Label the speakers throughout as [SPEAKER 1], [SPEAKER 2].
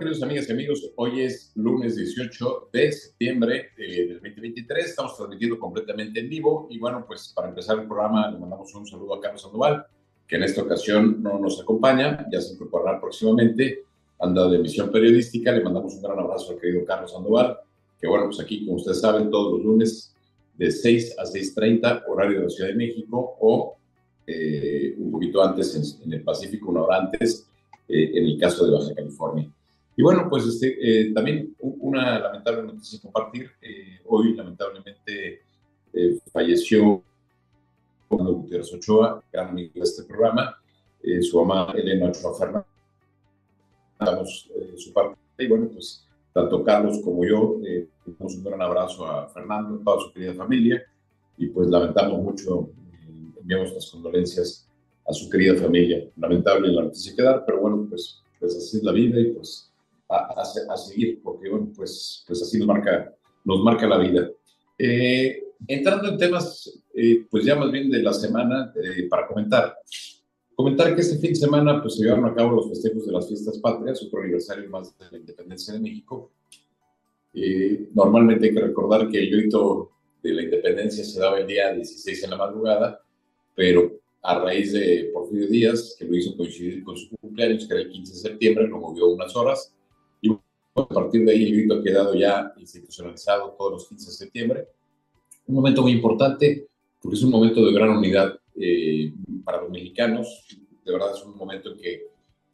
[SPEAKER 1] queridos amigas y amigos? Hoy es lunes 18 de septiembre eh, del 2023. Estamos transmitiendo completamente en vivo. Y bueno, pues para empezar el programa, le mandamos un saludo a Carlos Sandoval, que en esta ocasión no nos acompaña, ya se incorporará próximamente. Anda de emisión periodística. Le mandamos un gran abrazo al querido Carlos Sandoval, que bueno, pues aquí, como ustedes saben, todos los lunes de 6 a 6.30, horario de la Ciudad de México, o eh, un poquito antes en, el Pacífico, una hora antes, eh, en el caso de Baja California. Y bueno, pues este, eh, también una lamentable noticia compartir. hoy, lamentablemente, falleció Fernando Gutiérrez Ochoa, gran amigo de este programa, su mamá Elena Ochoa Fernández. Damos su parte. Y bueno, pues tanto Carlos como yo, eh, damos un gran abrazo a Fernando, a toda su querida familia, y pues lamentamos mucho, eh, enviamos las condolencias a su querida familia. Lamentable la noticia que dar, pero bueno, pues, pues así es la vida y pues a, a, seguir, porque bueno, pues, pues así nos marca, nos marca la vida. Eh, entrando en temas, eh, pues ya más bien de la semana, para comentar, Comentar que este fin de semana pues, se llevaron a cabo los festejos de las fiestas patrias, otro aniversario más de la independencia de México. Eh, normalmente hay que recordar que el grito de la independencia se daba el día 16 en la madrugada, pero a raíz de Porfirio Díaz, que lo hizo coincidir con su cumpleaños, que era el 15 de septiembre, lo movió unas horas, a partir de ahí el grito ha quedado ya institucionalizado todos los 15 de septiembre. Un momento muy importante, porque es un momento de gran unidad eh, para los mexicanos. De verdad es un momento en que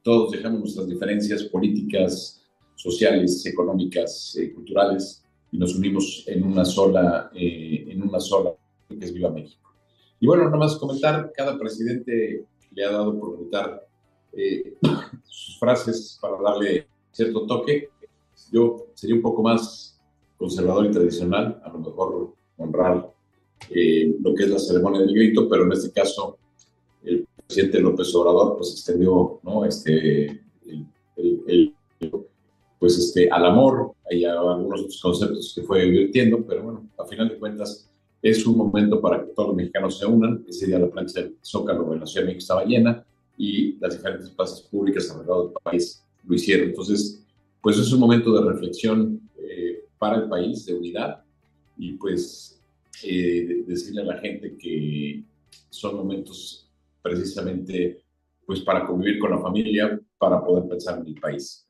[SPEAKER 1] todos dejamos nuestras diferencias políticas, sociales, económicas, eh, culturales y nos unimos en una sola, eh, en una sola, que es Viva México. Y bueno, nada más comentar, cada presidente le ha dado por gritar sus frases para darle cierto toque. Yo sería un poco más conservador y tradicional, a lo mejor honrar eh, lo que es la ceremonia del grito, pero en este caso el presidente López Obrador pues extendió ¿no? este, el, pues este, al amor, hay algunos otros conceptos que fue divirtiendo, pero bueno, a final de cuentas es un momento para que todos los mexicanos se unan. Ese día la plancha del Zócalo en la Ciudad de México estaba llena y las diferentes plazas públicas alrededor del país lo hicieron. Entonces, pues es un momento de reflexión eh, para el país, de unidad, y pues eh, decirle a la gente que son momentos precisamente pues para convivir con la familia, para poder pensar en el país.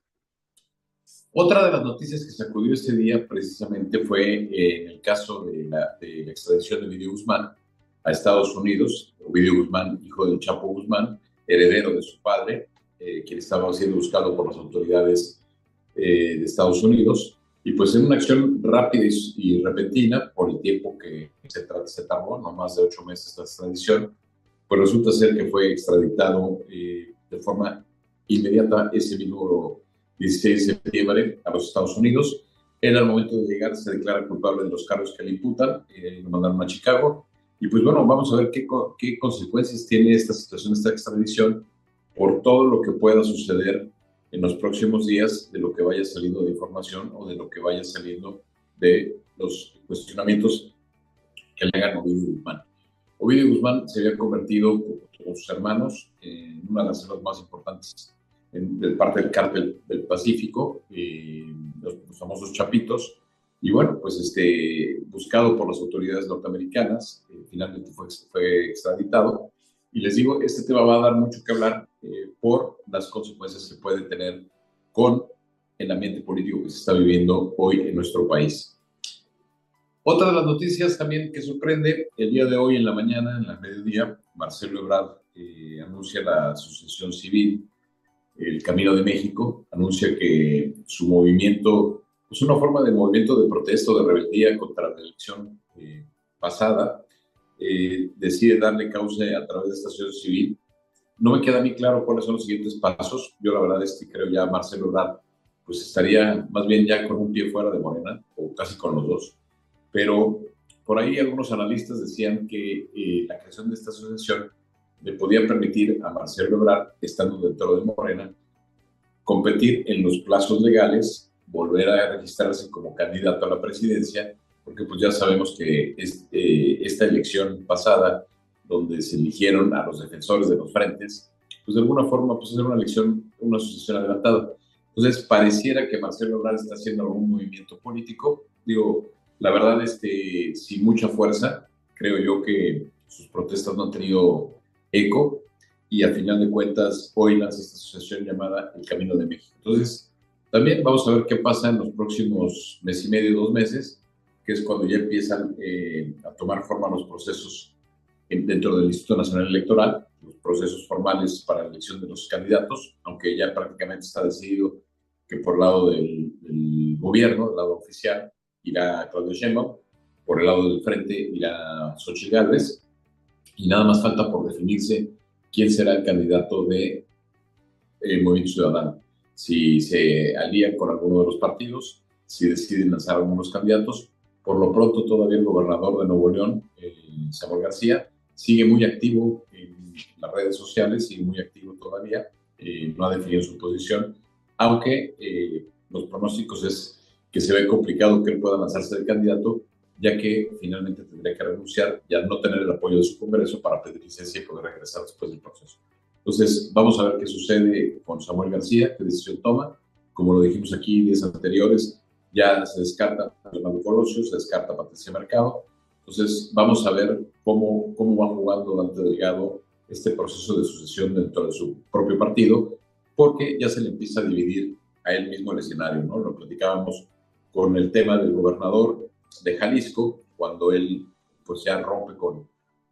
[SPEAKER 1] Otra de las noticias que sacudió este día precisamente fue eh, en el caso de la, extradición de Ovidio Guzmán a Estados Unidos. Ovidio Guzmán, hijo de Chapo Guzmán, heredero de su padre, eh, quien estaba siendo buscado por las autoridades de Estados Unidos. Y pues en una acción rápida y, repentina, por el tiempo que se, se tardó, no más de ocho meses la extradición, pues resulta ser que fue extraditado eh, de forma inmediata ese mismo 16 de septiembre a los Estados Unidos. Era el momento de llegar, se declara culpable de los cargos que le imputan, eh, lo mandaron a Chicago. Y pues bueno, vamos a ver qué, qué consecuencias tiene esta situación, esta extradición, por todo lo que pueda suceder en los próximos días de lo que vaya saliendo de información o de lo que vaya saliendo de los cuestionamientos que le hagan Ovidio Guzmán. Ovidio Guzmán se había convertido con sus hermanos en una de las células más importantes en, de parte del cártel del Pacífico, eh, los, famosos Chapitos, y bueno, pues este, buscado por las autoridades norteamericanas, eh, finalmente fue, fue extraditado. Y les digo, este tema va a dar mucho que hablar eh, por las consecuencias que puede tener con el ambiente político que se está viviendo hoy en nuestro país. Otra de las noticias también que sorprende, el día de hoy en la mañana, en la mediodía, Marcelo Ebrard eh, anuncia la asociación civil El Camino de México, anuncia que su movimiento es una forma de movimiento de protesta de rebeldía contra la elección eh, pasada, decide darle causa a través de esta asociación civil no me queda a mí claro cuáles son los siguientes pasos. Yo la verdad es que creo ya Marcelo Ebrard pues estaría más bien ya con un pie fuera de Morena, o casi con los dos. Pero por ahí algunos analistas decían que eh, la creación de esta asociación le podía permitir a Marcelo Ebrard, estando dentro de Morena, competir en los plazos legales, volver a registrarse como candidato a la presidencia, porque pues ya sabemos que eh, esta elección pasada donde se eligieron a los defensores de los frentes, pues de alguna forma pues hacer una elección, una asociación adelantada. Entonces, pareciera que Marcelo Ebrard está haciendo algún movimiento político. Digo, la verdad, este, sin mucha fuerza, creo yo que sus protestas no han tenido eco y al final de cuentas hoy lanza esta asociación llamada El Camino de México. Entonces, también vamos a ver qué pasa en los próximos mes y medio, dos meses, que es cuando ya empiezan eh, a tomar forma los procesos dentro del Instituto Nacional Electoral, los procesos formales para la elección de los candidatos, aunque ya prácticamente está decidido que por el lado del, gobierno, del lado oficial, irá Claudio Sheinbaum, por el lado del frente irá Xochitl Gálvez, y nada más falta por definirse quién será el candidato de eh, Movimiento Ciudadano. Si se alían con alguno de los partidos, si deciden lanzar algunos candidatos. Por lo pronto, todavía el gobernador de Nuevo León, eh, Samuel García, sigue muy activo en las redes sociales, sigue muy activo todavía, eh, no ha definido su posición, aunque eh, los pronósticos es que se ve complicado que él pueda lanzarse de candidato, ya que finalmente tendría que renunciar y al no tener el apoyo de su Congreso para pedir licencia y poder regresar después del proceso. Entonces, vamos a ver qué sucede con Samuel García, qué decisión toma. Como lo dijimos aquí días anteriores, ya se descarta Fernando Colosio, se descarta Patricia Mercado. Entonces, vamos a ver cómo, cómo va jugando Dante Delgado este proceso de sucesión dentro de su propio partido, porque ya se le empieza a dividir a él mismo el escenario, ¿no? Lo platicábamos con el tema del gobernador de Jalisco, cuando él pues ya rompe con,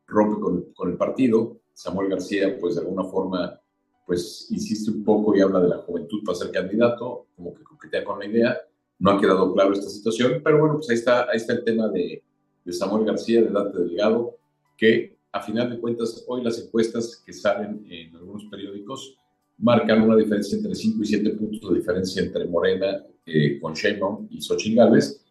[SPEAKER 1] rompe con, con el partido, Samuel García pues de alguna forma pues insiste un poco y habla de la juventud para ser candidato, como que coquetea con la idea, no ha quedado claro esta situación, pero bueno, pues ahí está, ahí está el tema de, de Samuel García, de Dante Delgado, que a final de cuentas hoy las encuestas que salen en algunos periódicos marcan una diferencia entre 5 y 7 puntos de diferencia entre Morena eh, con Sheinbaum y Xochitl Gálvez,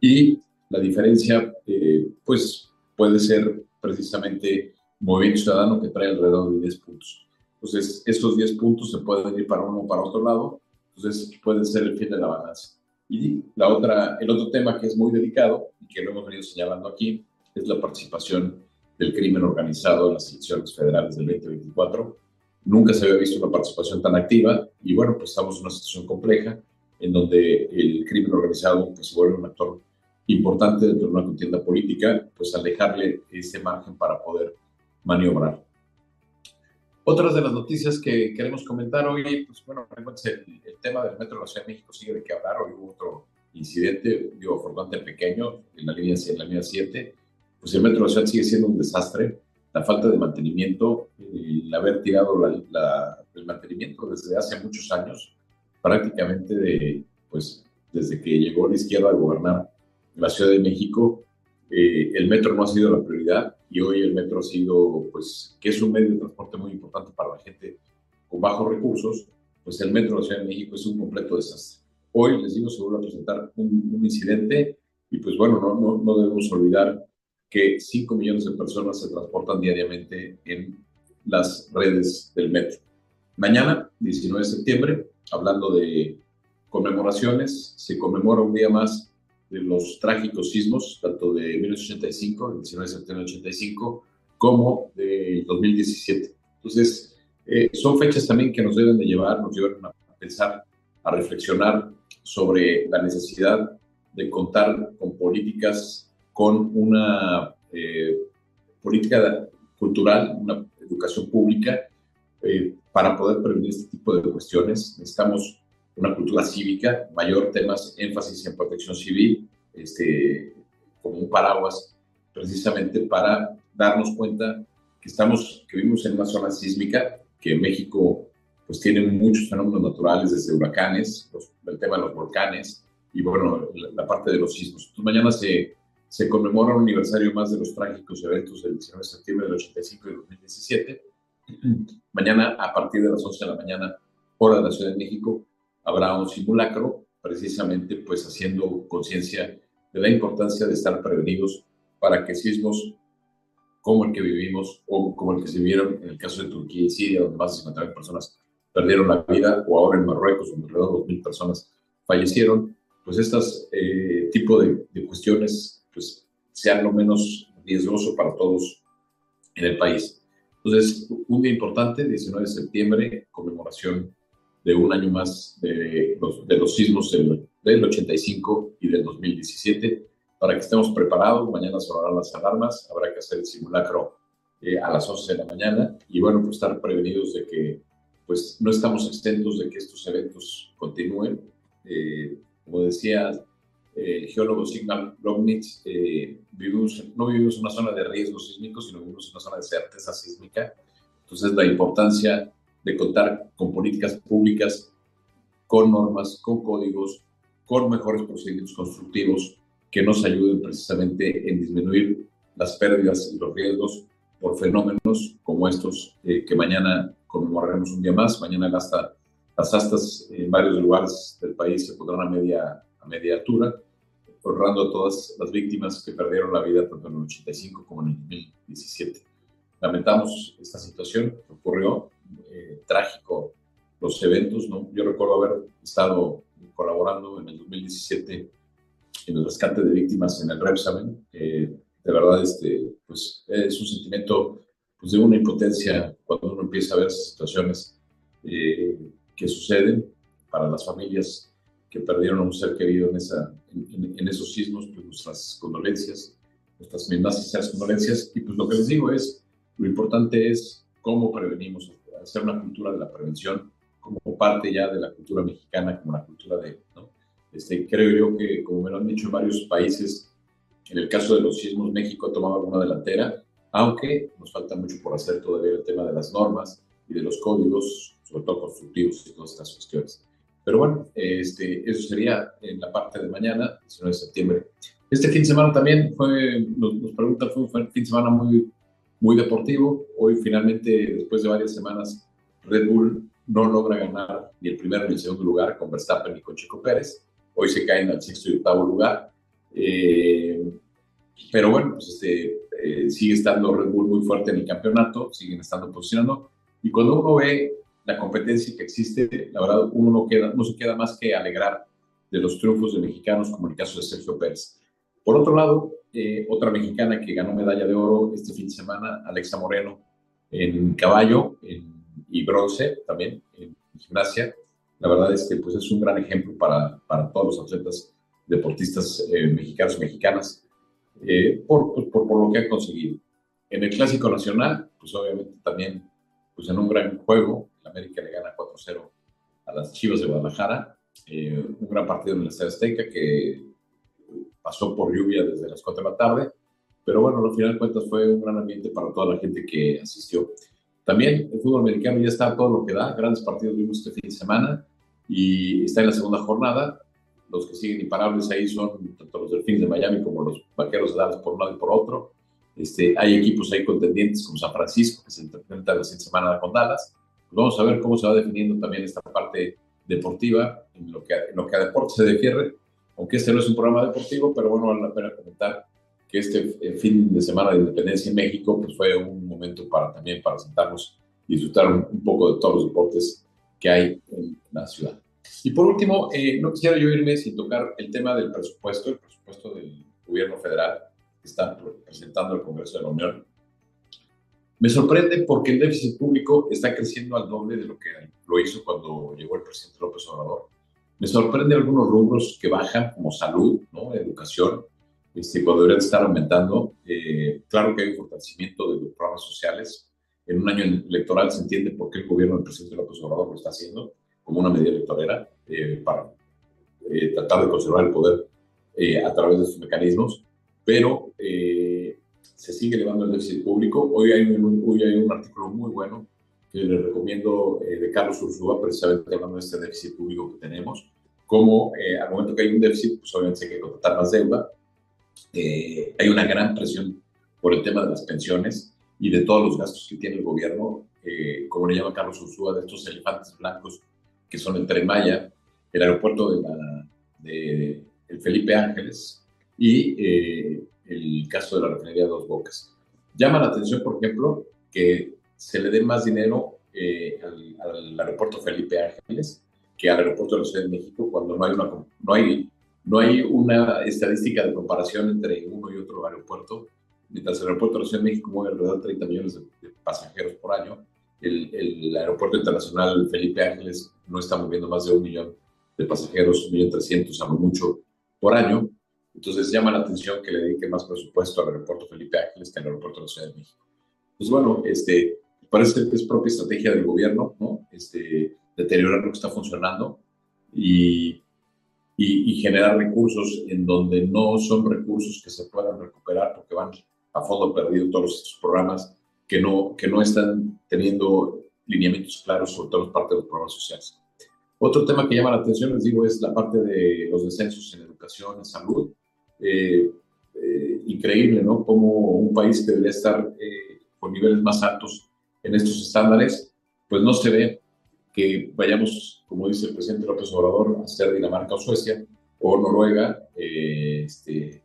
[SPEAKER 1] y la diferencia eh, pues puede ser precisamente Movimiento Ciudadano que trae alrededor de 10 puntos. Entonces, estos 10 puntos se pueden ir para uno o para otro lado, entonces pueden ser el fin de la balanza. Y la otra, el otro tema que es muy delicado y que lo hemos venido señalando aquí es la participación del crimen organizado en las elecciones federales del 2024. Nunca se había visto una participación tan activa y bueno, pues estamos en una situación compleja en donde el crimen organizado pues, se vuelve un actor importante dentro de una contienda política, pues al dejarle ese margen para poder maniobrar. Otras de las noticias que queremos comentar hoy, pues bueno, el, el tema del Metro de la Ciudad de México sigue de qué hablar. Hoy hubo otro incidente, digo, afortunadamente pequeño, en la línea, en la línea 7. Pues el Metro de la Ciudad sigue siendo un desastre. La falta de mantenimiento, el haber tirado la, el mantenimiento desde hace muchos años, prácticamente de, pues, desde que llegó la izquierda a gobernar la Ciudad de México, eh, el metro no ha sido la prioridad y hoy el metro ha sido, pues, que es un medio de transporte muy importante para la gente con bajos recursos, pues el metro de la Ciudad de México es un completo desastre. Hoy, les digo, se vuelve a presentar un, incidente y pues bueno, no, no, no, debemos olvidar que 5 millones de personas se transportan diariamente en las redes del metro. Mañana, 19 de septiembre, hablando de conmemoraciones, se conmemora un día más de los trágicos sismos, tanto de 1985, el 19 de septiembre de 85, como de 2017. Entonces, eh, son fechas también que nos deben de llevar, nos llevan a pensar, a reflexionar sobre la necesidad de contar con políticas, con una eh, política cultural, una educación pública, eh, para poder prevenir este tipo de cuestiones. Necesitamos una cultura cívica, mayor temas, énfasis en protección civil, este, como un paraguas, precisamente para darnos cuenta que estamos, que vivimos en una zona sísmica, que México pues tiene muchos fenómenos naturales, desde huracanes, el tema de los volcanes y bueno, la, parte de los sismos. Entonces, mañana se, se conmemora un aniversario más de los trágicos eventos del 19 de septiembre del 85 y 2017. Mañana, a partir de las 11 de la mañana, hora de la Ciudad de México, habrá un simulacro, precisamente pues haciendo conciencia de la importancia de estar prevenidos para que sismos como el que vivimos o como el que se vieron en el caso de Turquía y Siria, donde más de 50.000 personas perdieron la vida, o ahora en Marruecos, donde alrededor de 2.000 personas fallecieron, pues estas eh, tipo de, de, cuestiones pues sean lo menos riesgoso para todos en el país. Entonces, un día importante, 19 de septiembre, conmemoración de un año más de los, de los sismos del, del 85 y del 2017 para que estemos preparados. Mañana sonarán las alarmas, habrá que hacer el simulacro eh, a las 11 de la mañana y bueno, pues estar prevenidos de que pues no estamos exentos de que estos eventos continúen. Eh, como decía el geólogo Sigmar Lognitz, eh, vivimos, no vivimos una zona de riesgo sísmico, sino vivimos una zona de certeza sísmica. Entonces, la importancia de contar con políticas públicas, con normas, con códigos, con mejores procedimientos constructivos que nos ayuden precisamente en disminuir las pérdidas y los riesgos por fenómenos como estos eh, que mañana conmemoraremos un día más. Mañana hasta, las astas en varios lugares del país se pondrán a media, a media altura, honrando a todas las víctimas que perdieron la vida tanto en el 85 como en el 2017. Lamentamos esta situación que ocurrió, trágico los eventos, ¿no? Yo recuerdo haber estado colaborando en el 2017 en el rescate de víctimas en el Repsamen. Eh, de verdad, este, pues es un sentimiento pues, de una impotencia cuando uno empieza a ver situaciones eh, que suceden para las familias que perdieron a un ser querido en, esa, en, esos sismos, pues nuestras condolencias, nuestras más sinceras condolencias. Y pues lo que les digo es, lo importante es cómo prevenimos, hacer una cultura de la prevención como parte ya de la cultura mexicana, como la cultura de, ¿no? Este, creo yo que, como me lo han dicho en varios países, en el caso de los sismos, México ha tomado alguna delantera, aunque nos falta mucho por hacer todavía el tema de las normas y de los códigos, sobre todo constructivos y todas estas cuestiones. Pero bueno, este, eso sería en la parte de mañana, 19 de septiembre. Este fin de semana también fue, nos, nos preguntan, fue, un fin de semana muy, muy deportivo. Hoy finalmente, después de varias semanas, Red Bull no logra ganar ni el primero ni el segundo lugar con Verstappen y con Chico Pérez. Hoy se caen al sexto y octavo lugar. Eh, pero bueno, pues este, eh, sigue estando Red Bull muy fuerte en el campeonato, siguen estando posicionando. Y cuando uno ve la competencia que existe, la verdad, uno no, queda, no se queda más que alegrar de los triunfos de mexicanos, como el caso de Sergio Pérez. Por otro lado, eh, otra mexicana que ganó medalla de oro este fin de semana, Alexa Moreno, en caballo y bronce también en gimnasia. La verdad es que pues, es un gran ejemplo para, para todos los atletas deportistas eh, mexicanos y mexicanas eh, por, pues, por, por, lo que han conseguido. En el Clásico Nacional, pues obviamente también pues, en un gran juego, el América le gana 4-0 a las Chivas de Guadalajara, eh, un gran partido en el Estadio Azteca que pasó por lluvia desde las 4 de la tarde, pero bueno, al final de cuentas fue un gran ambiente para toda la gente que asistió. También el fútbol americano ya está todo lo que da, grandes partidos vimos este fin de semana, y está en la segunda jornada. Los que siguen imparables ahí son tanto los Delfines de Miami como los Vaqueros de Dallas por un lado y por otro. Este, hay equipos ahí contendientes como San Francisco, que se enfrenta la siguiente semana con Dallas. Pues vamos a ver cómo se va definiendo también esta parte deportiva, en lo que, en lo que a deporte se refiere, aunque este no es un programa deportivo, pero bueno, vale la pena comentar que este eh, fin de semana de independencia en México pues fue un momento para también para sentarnos y disfrutar un, poco de todos los deportes que hay en la ciudad. Y por último, eh, no quisiera yo irme sin tocar el tema del presupuesto, el presupuesto del gobierno federal que está presentando el Congreso de la Unión. Me sorprende porque el déficit público está creciendo al doble de lo que lo hizo cuando llegó el presidente López Obrador. Me sorprende algunos rubros que bajan, como salud, ¿no? educación, este, cuando deberían estar aumentando. Eh, claro que hay un fortalecimiento de los programas sociales, en un año electoral se entiende por qué el gobierno del presidente López Obrador lo está haciendo como una medida electoral eh, para eh, tratar de conservar el poder a través de estos mecanismos, pero se sigue elevando el déficit público. Hoy hay un artículo muy bueno que les recomiendo de Carlos Ursúa, precisamente hablando de este déficit público que tenemos, como al momento que hay un déficit, pues obviamente hay que contratar más deuda. hay una gran presión por el tema de las pensiones, y de todos los gastos que tiene el gobierno, eh, como le llama Carlos Ursúa, de estos elefantes blancos que son el Tren Maya, el aeropuerto de, la, de el Felipe Ángeles y eh, el caso de la refinería Dos Bocas. Llama la atención, por ejemplo, que se le dé más dinero eh, al, al, aeropuerto Felipe Ángeles que al aeropuerto de la Ciudad de México cuando no hay una, no hay, no hay una estadística de comparación entre uno y otro aeropuerto mientras el aeropuerto de la Ciudad de México mueve alrededor de 30 millones de, pasajeros por año, el, aeropuerto internacional Felipe Ángeles no está moviendo más de un millón de pasajeros, un millón trescientos a lo mucho por año. Entonces llama la atención que le dedique más presupuesto al aeropuerto Felipe Ángeles que al aeropuerto de la Ciudad de México. Pues bueno, este, parece que es propia estrategia del gobierno, ¿no? Este, deteriorar lo que está funcionando y, y, y, generar recursos en donde no son recursos que se puedan recuperar porque van a fondo perdido todos estos programas que no, que no están teniendo lineamientos claros sobre todo parte de los programas sociales. Otro tema que llama la atención, les digo, es la parte de los descensos en educación, en salud. Eh, eh, increíble, ¿no? Como un país que debería estar eh, con niveles más altos en estos estándares, pues no se ve que vayamos, como dice el presidente López Obrador, a ser Dinamarca o Suecia o Noruega, este,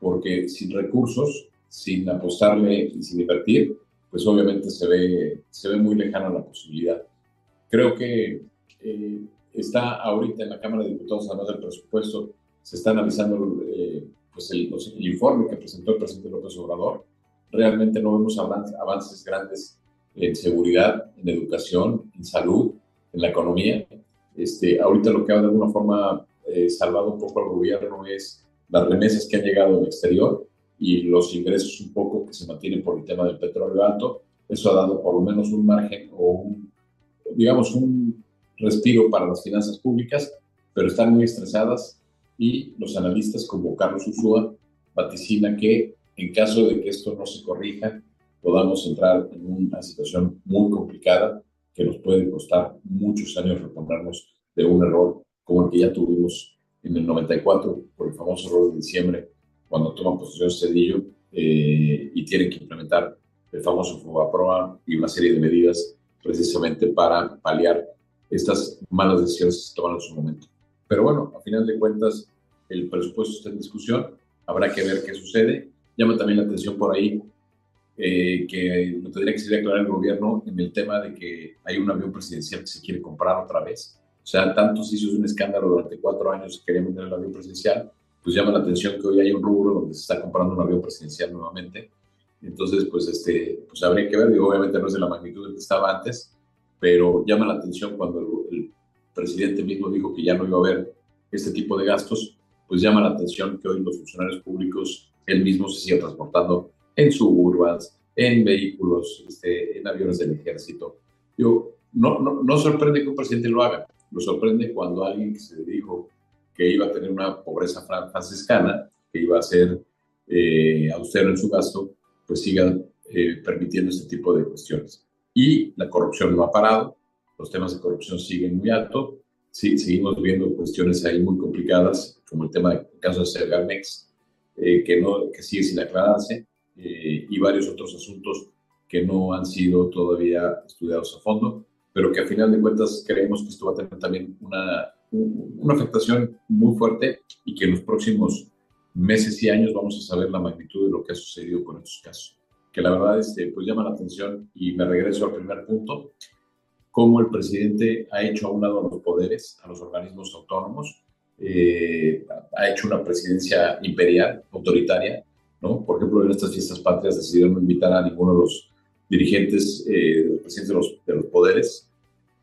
[SPEAKER 1] porque sin recursos, sin apostarle y sin invertir, pues obviamente se ve, se ve muy lejana la posibilidad. Creo que eh, está ahorita en la Cámara de Diputados, además del presupuesto, se está analizando eh, pues el, informe que presentó el presidente López Obrador. Realmente no vemos avances grandes en seguridad, en educación, en salud, en la economía. Este, ahorita lo que ha de alguna forma eh, salvado un poco al gobierno es las remesas que han llegado del exterior y los ingresos un poco que se mantienen por el tema del petróleo alto. Eso ha dado por lo menos un margen o un, digamos, un respiro para las finanzas públicas, pero están muy estresadas y los analistas como Carlos Usúa vaticina que en caso de que esto no se corrija, podamos entrar en una situación muy complicada que nos puede costar muchos años reponernos de un error como el que ya tuvimos en el 94 por el famoso error de diciembre cuando toma posesión Cedillo eh, y tienen que implementar el famoso FOBAPROA y una serie de medidas precisamente para paliar estas malas decisiones que se toman en su momento. Pero bueno, a final de cuentas, el presupuesto está en discusión, habrá que ver qué sucede. Llama también la atención por ahí eh, que lo tendría que ser aclarar el gobierno en el tema de que hay un avión presidencial que se quiere comprar otra vez. O sea, tanto se hizo un escándalo durante cuatro años que querían vender el avión presidencial pues llama la atención que hoy hay un rubro donde se está comprando un avión presidencial nuevamente. Entonces, pues, este, pues habría que ver, digo, obviamente no es de la magnitud del que estaba antes, pero llama la atención cuando el, presidente mismo dijo que ya no iba a haber este tipo de gastos, pues llama la atención que hoy los funcionarios públicos, él mismo se siga transportando en suburbans, en vehículos, este, en aviones del ejército. Digo, no, no, no sorprende que un presidente lo haga, lo sorprende cuando alguien que se dijo que iba a tener una pobreza franciscana, que iba a ser eh, austero en su gasto, pues sigan eh, permitiendo este tipo de cuestiones. Y la corrupción no ha parado, los temas de corrupción siguen muy altos, sí, seguimos viendo cuestiones ahí muy complicadas, como el tema del caso de Sergamex, eh, que, no, que sigue sin aclararse, eh, y varios otros asuntos que no han sido todavía estudiados a fondo, pero que a final de cuentas creemos que esto va a tener también una una afectación muy fuerte y que en los próximos meses y años vamos a saber la magnitud de lo que ha sucedido con estos casos. Que la verdad este, pues llama la atención y me regreso al primer punto, cómo el presidente ha hecho a un lado a los poderes, a los organismos autónomos, eh, ha hecho una presidencia imperial, autoritaria, ¿no? Por ejemplo, en estas fiestas patrias decidieron no invitar a ninguno de los dirigentes, eh, los presidentes de los, de los poderes,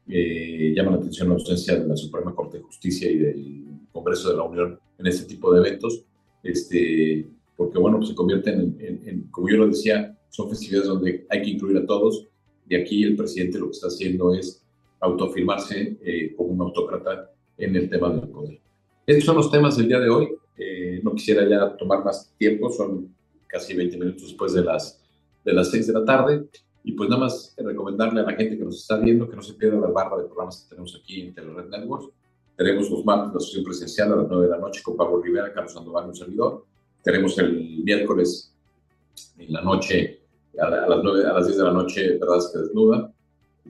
[SPEAKER 1] eh, llama la atención la ausencia de la Suprema Corte de Justicia y del Congreso de la Unión en este tipo de eventos, este, porque bueno, se convierten en, como yo lo decía, son festividades donde hay que incluir a todos y aquí el presidente lo que está haciendo es autoafirmarse eh, como un autócrata en el tema del poder. Estos son los temas del día de hoy. Eh, no quisiera ya tomar más tiempo, son casi 20 minutos después de las, de las 6 de la tarde. Y pues nada más recomendarle a la gente que nos está viendo que no se pierda la barra de programas que tenemos aquí en Telered Networks. Tenemos los martes la sesión presencial a las 9 de la noche con Pablo Rivera, Carlos Sandoval, un servidor. Tenemos el miércoles en la noche, a, las, 9, a las 10 de la noche, Verdad es que desnuda.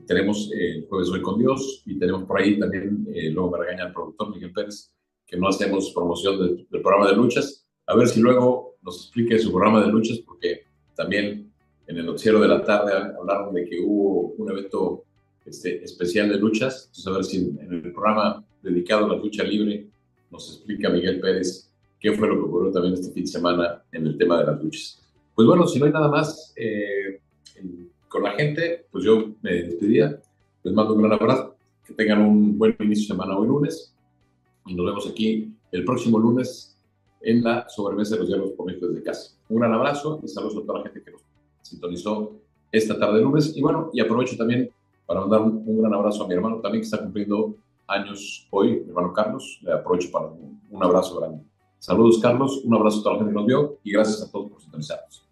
[SPEAKER 1] Tenemos el jueves hoy con Dios y tenemos por ahí también, eh, luego me regaña el productor Miguel Pérez, que no hacemos promoción del, programa de luchas. A ver si luego nos explique su programa de luchas, porque también en el noticiero de la tarde hablaron de que hubo un evento este, especial de luchas. Entonces, a ver si en, el programa dedicado a la lucha libre nos explica Miguel Pérez qué fue lo que ocurrió también este fin de semana en el tema de las luchas. Pues bueno, si no hay nada más, eh, con la gente, pues yo me despedía. Les mando un gran abrazo. Que tengan un buen inicio de semana hoy lunes. Y nos vemos aquí el próximo lunes en la sobremesa de los diálogos por México desde casa. Un gran abrazo y saludos a toda la gente que nos sintonizó esta tarde de lunes. Y bueno, y aprovecho también para mandar un, un gran abrazo a mi hermano también que está cumpliendo años hoy, mi hermano Carlos. Le aprovecho para un, un abrazo grande. Saludos, Carlos. Un abrazo a toda la gente que nos vio y gracias a todos por sintonizarnos.